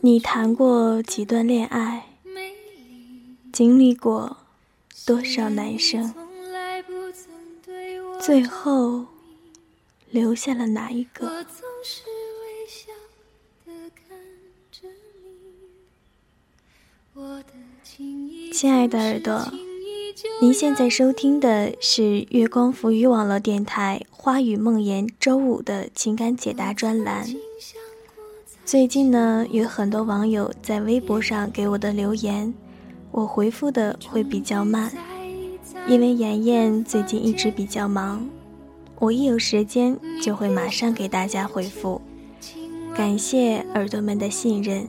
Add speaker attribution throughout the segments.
Speaker 1: 你谈过几段恋爱？经历过多少男生？最后留下了哪一个？亲爱的耳朵，您现在收听的是月光浮语网络电台《花语梦言》周五的情感解答专栏。最近呢，有很多网友在微博上给我的留言，我回复的会比较慢，因为妍妍最近一直比较忙，我一有时间就会马上给大家回复。感谢耳朵们的信任。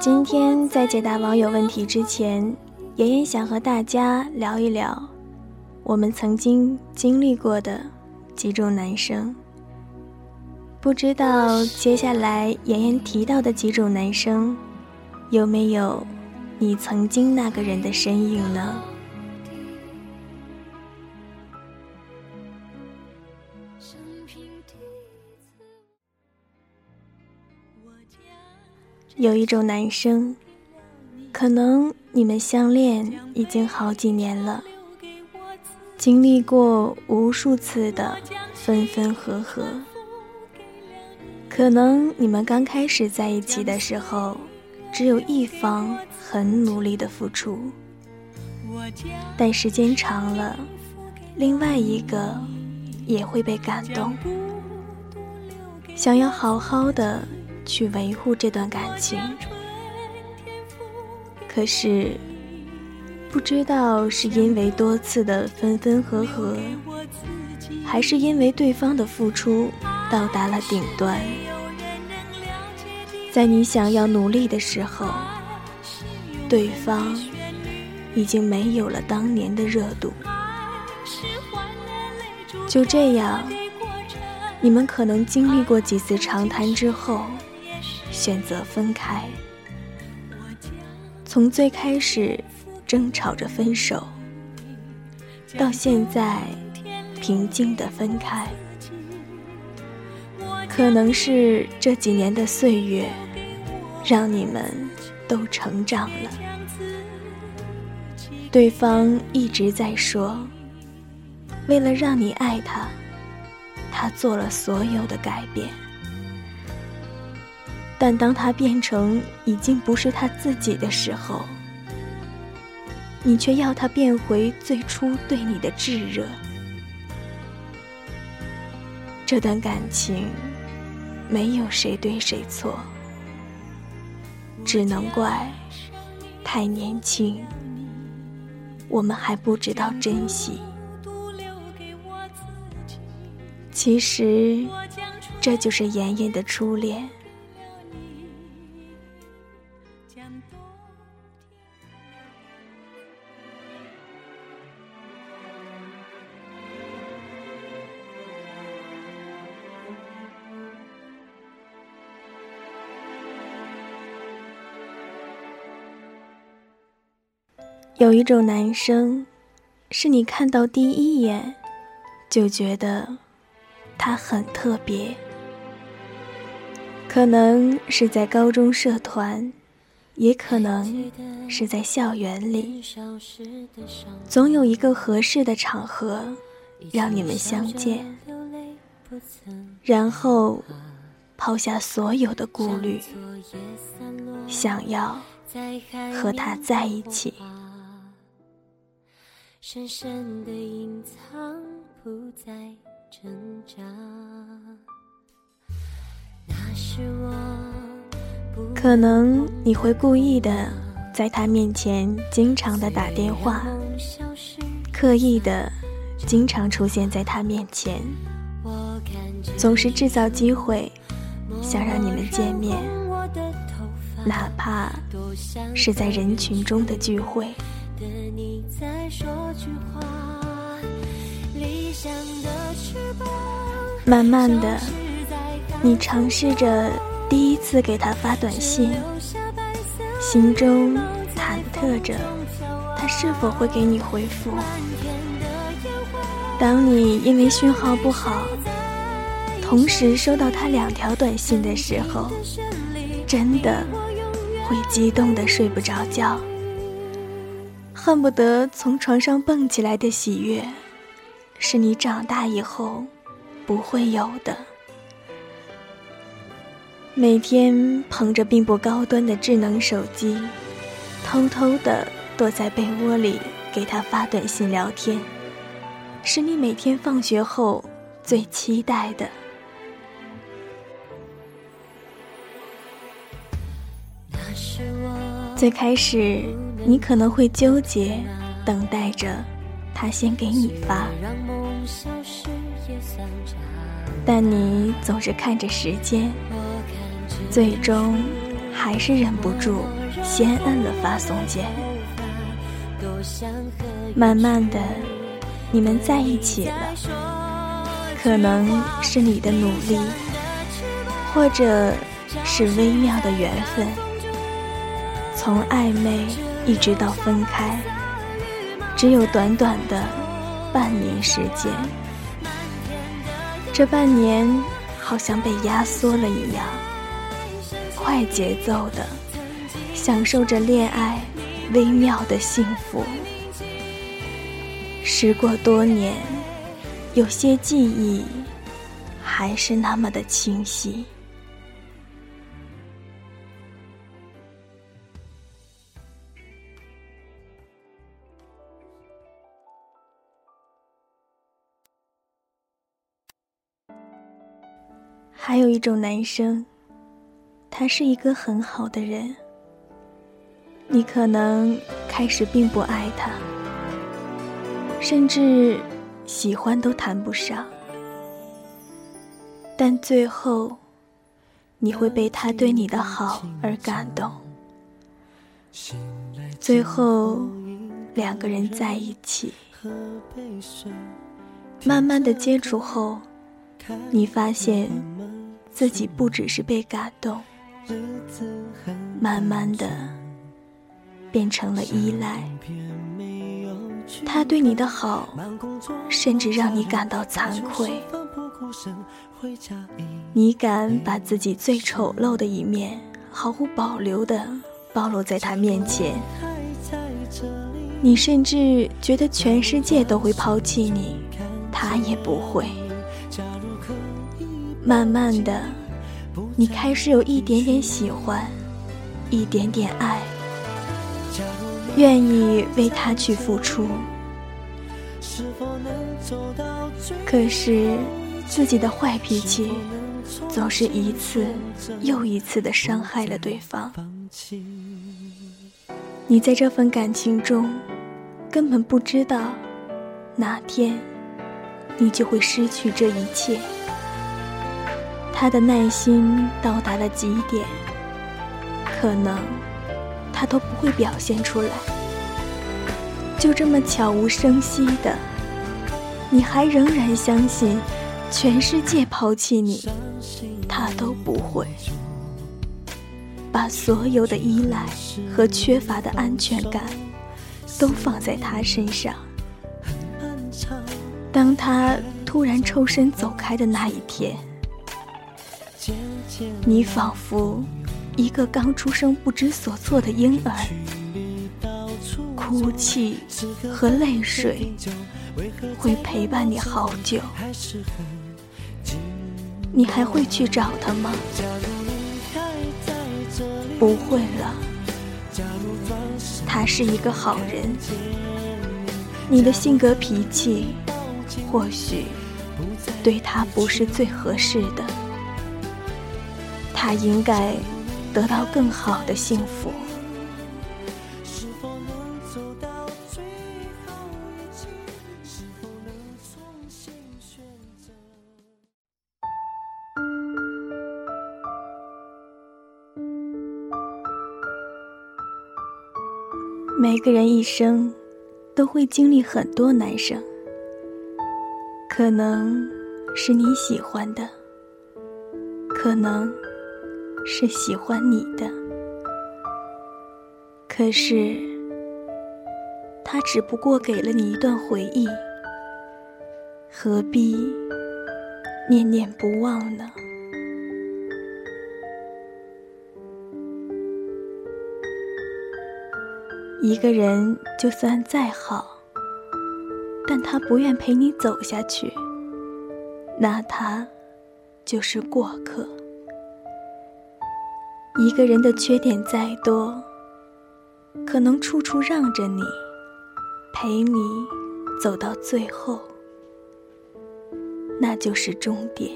Speaker 1: 今天在解答网友问题之前，妍妍想和大家聊一聊我们曾经经历过的几种男生。不知道接下来妍妍提到的几种男生，有没有你曾经那个人的身影呢？有一种男生，可能你们相恋已经好几年了，经历过无数次的分分合合。可能你们刚开始在一起的时候，只有一方很努力的付出，但时间长了，另外一个也会被感动，想要好好的去维护这段感情。可是，不知道是因为多次的分分合合，还是因为对方的付出。到达了顶端，在你想要努力的时候，对方已经没有了当年的热度。就这样，你们可能经历过几次长谈之后，选择分开。从最开始争吵着分手，到现在平静的分开。可能是这几年的岁月，让你们都成长了。对方一直在说，为了让你爱他，他做了所有的改变。但当他变成已经不是他自己的时候，你却要他变回最初对你的炙热。这段感情。没有谁对谁错，只能怪太年轻，我们还不知道珍惜。其实，这就是妍妍的初恋。有一种男生，是你看到第一眼就觉得他很特别。可能是在高中社团，也可能是在校园里，总有一个合适的场合让你们相见，然后抛下所有的顾虑，想要和他在一起。深深的隐藏，不再挣扎。那是我。可能你会故意的在他面前经常的打电话，刻意的经常出现在他面前，总是制造机会想让你们见面，哪怕是在人群中的聚会。慢慢的，你尝试着第一次给他发短信，心中忐忑着他是否会给你回复。当你因为讯号不好同时收到他两条短信的时候，真的会激动的睡不着觉，恨不得从床上蹦起来的喜悦，是你长大以后不会有的。每天捧着并不高端的智能手机，偷偷的躲在被窝里给他发短信聊天，是你每天放学后最期待的。最开始，你可能会纠结，等待着他先给你发，但你总是看着时间。最终，还是忍不住先摁了发送键。慢慢的，你们在一起了，可能是你的努力，或者是微妙的缘分。从暧昧一直到分开，只有短短的半年时间。这半年好像被压缩了一样。快节奏的享受着恋爱微妙的幸福。时过多年，有些记忆还是那么的清晰。一种男生。他是一个很好的人，你可能开始并不爱他，甚至喜欢都谈不上，但最后你会被他对你的好而感动，最后两个人在一起，慢慢的接触后，你发现自己不只是被感动。慢慢的变成了依赖，他对你的好，甚至让你感到惭愧。你敢把自己最丑陋的一面毫无保留的暴露在他面前？你甚至觉得全世界都会抛弃你，他也不会。慢慢的。你开始有一点点喜欢，一点点爱，愿意为他去付出。可是自己的坏脾气，总是一次又一次的伤害了对方。你在这份感情中，根本不知道，哪天你就会失去这一切。他的耐心到达了极点，可能他都不会表现出来。就这么悄无声息的，你还仍然相信，全世界抛弃你，他都不会。把所有的依赖和缺乏的安全感，都放在他身上。当他突然抽身走开的那一天。你仿佛一个刚出生不知所措的婴儿，哭泣和泪水会陪伴你好久。你还会去找他吗？不会了。他是一个好人，你的性格脾气或许对他不是最合适的。他应该得到更好的幸福。每个人一生都会经历很多男生，可能是你喜欢的，可能。是喜欢你的，可是他只不过给了你一段回忆，何必念念不忘呢？一个人就算再好，但他不愿陪你走下去，那他就是过客。一个人的缺点再多，可能处处让着你，陪你走到最后，那就是终点。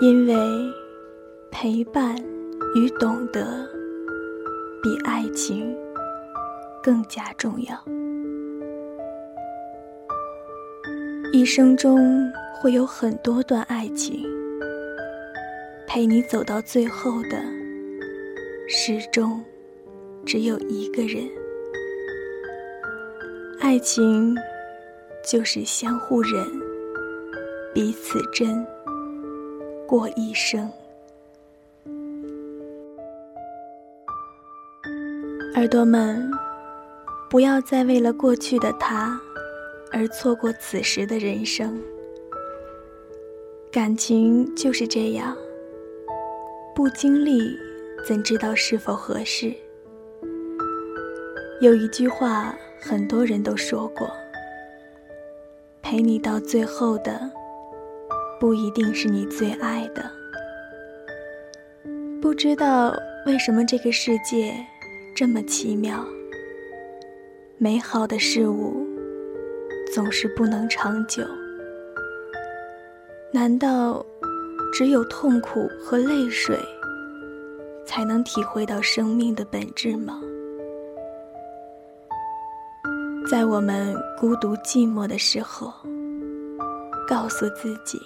Speaker 1: 因为陪伴与懂得，比爱情更加重要。一生中会有很多段爱情。陪你走到最后的，始终只有一个人。爱情就是相互忍，彼此真，过一生。耳朵们，不要再为了过去的他而错过此时的人生。感情就是这样。不经历，怎知道是否合适？有一句话，很多人都说过：陪你到最后的，不一定是你最爱的。不知道为什么这个世界这么奇妙，美好的事物总是不能长久。难道？只有痛苦和泪水，才能体会到生命的本质吗？在我们孤独寂寞的时候，告诉自己，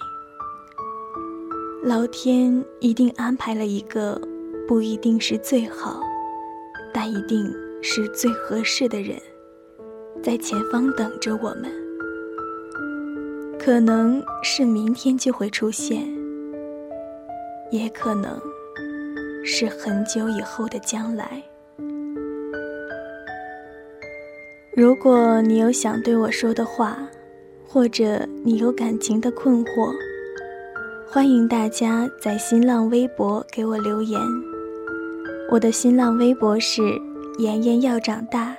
Speaker 1: 老天一定安排了一个不一定是最好，但一定是最合适的人，在前方等着我们。可能是明天就会出现。也可能是很久以后的将来。如果你有想对我说的话，或者你有感情的困惑，欢迎大家在新浪微博给我留言。我的新浪微博是“妍妍要长大”，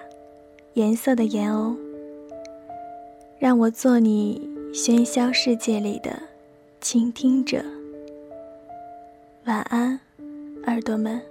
Speaker 1: 颜色的颜哦。让我做你喧嚣世界里的倾听者。晚安，耳朵们。